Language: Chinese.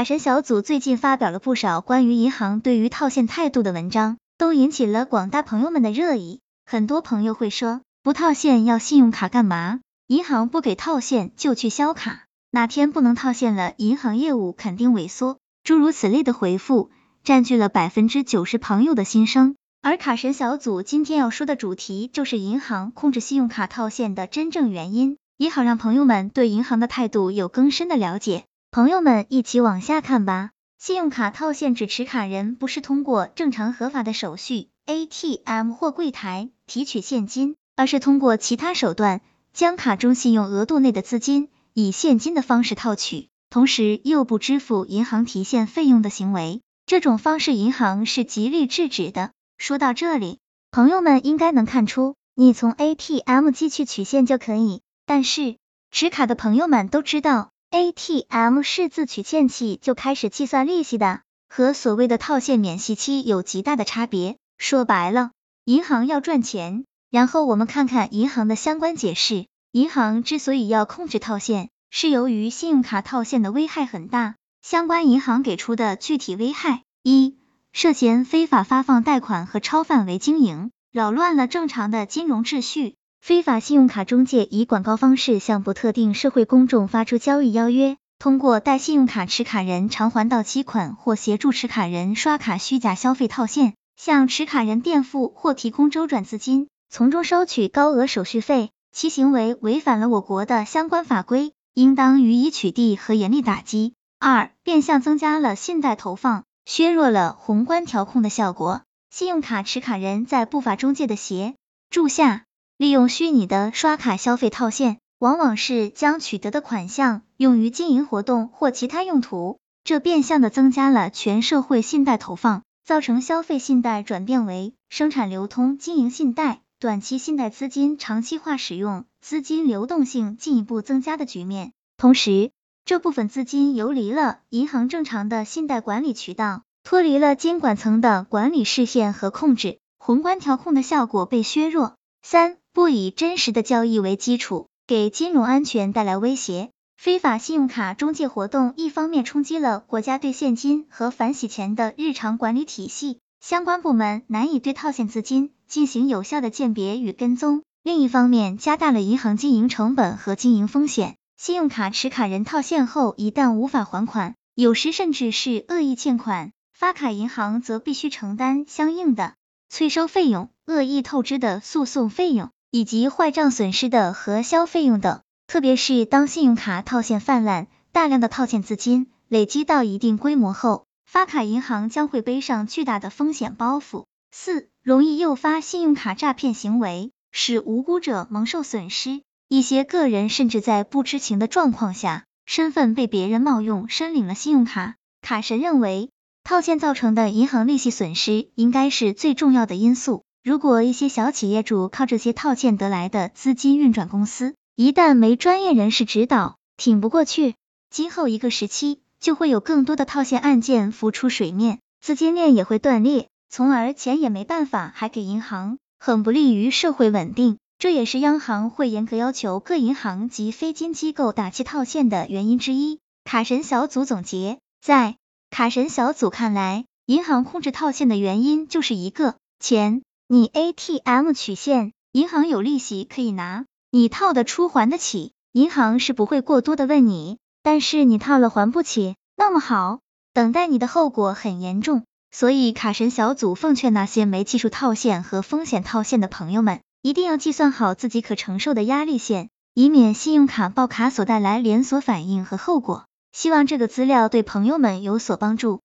卡神小组最近发表了不少关于银行对于套现态度的文章，都引起了广大朋友们的热议。很多朋友会说，不套现要信用卡干嘛？银行不给套现就去销卡，哪天不能套现了，银行业务肯定萎缩。诸如此类的回复，占据了百分之九十朋友的心声。而卡神小组今天要说的主题，就是银行控制信用卡套现的真正原因，也好让朋友们对银行的态度有更深的了解。朋友们一起往下看吧。信用卡套现指持卡人不是通过正常合法的手续 ATM 或柜台提取现金，而是通过其他手段将卡中信用额度内的资金以现金的方式套取，同时又不支付银行提现费用的行为。这种方式银行是极力制止的。说到这里，朋友们应该能看出，你从 ATM 机去取现就可以，但是持卡的朋友们都知道，ATM 是自取现起就开始计算利息的，和所谓的套现免息期有极大的差别。说白了，银行要赚钱。然后我们看看银行的相关解释，银行之所以要控制套现，是由于信用卡套现的危害很大。相关银行给出的具体危害：一涉嫌非法发放贷款和超范围经营，扰乱了正常的金融秩序；非法信用卡中介以广告方式向不特定社会公众发出交易邀约，通过代信用卡持卡人偿还到期款或协助持卡人刷卡虚假消费套现，向持卡人垫付或提供周转资金，从中收取高额手续费。其行为违反了我国的相关法规，应当予以取缔和严厉打击。二、变相增加了信贷投放。削弱了宏观调控的效果。信用卡持卡人在不法中介的协助下，利用虚拟的刷卡消费套现，往往是将取得的款项用于经营活动或其他用途，这变相的增加了全社会信贷投放，造成消费信贷转变为生产流通经营信贷，短期信贷资金长期化使用，资金流动性进一步增加的局面。同时，这部分资金游离了银行正常的信贷管理渠道，脱离了监管层的管理视线和控制，宏观调控的效果被削弱。三、不以真实的交易为基础，给金融安全带来威胁。非法信用卡中介活动一方面冲击了国家对现金和反洗钱的日常管理体系，相关部门难以对套现资金进行有效的鉴别与跟踪；另一方面，加大了银行经营成本和经营风险。信用卡持卡人套现后，一旦无法还款，有时甚至是恶意欠款，发卡银行则必须承担相应的催收费用、恶意透支的诉讼费用以及坏账损失的核销费用等。特别是当信用卡套现泛滥，大量的套现资金累积到一定规模后，发卡银行将会背上巨大的风险包袱。四、容易诱发信用卡诈骗行为，使无辜者蒙受损失。一些个人甚至在不知情的状况下，身份被别人冒用申领了信用卡。卡神认为，套现造成的银行利息损失应该是最重要的因素。如果一些小企业主靠这些套现得来的资金运转公司，一旦没专业人士指导，挺不过去，今后一个时期就会有更多的套现案件浮出水面，资金链也会断裂，从而钱也没办法还给银行，很不利于社会稳定。这也是央行会严格要求各银行及非金机构打击套现的原因之一。卡神小组总结，在卡神小组看来，银行控制套现的原因就是一个钱。你 ATM 取现，银行有利息可以拿，你套的出还得起，银行是不会过多的问你。但是你套了还不起，那么好，等待你的后果很严重。所以卡神小组奉劝那些没技术套现和风险套现的朋友们。一定要计算好自己可承受的压力线，以免信用卡爆卡所带来连锁反应和后果。希望这个资料对朋友们有所帮助。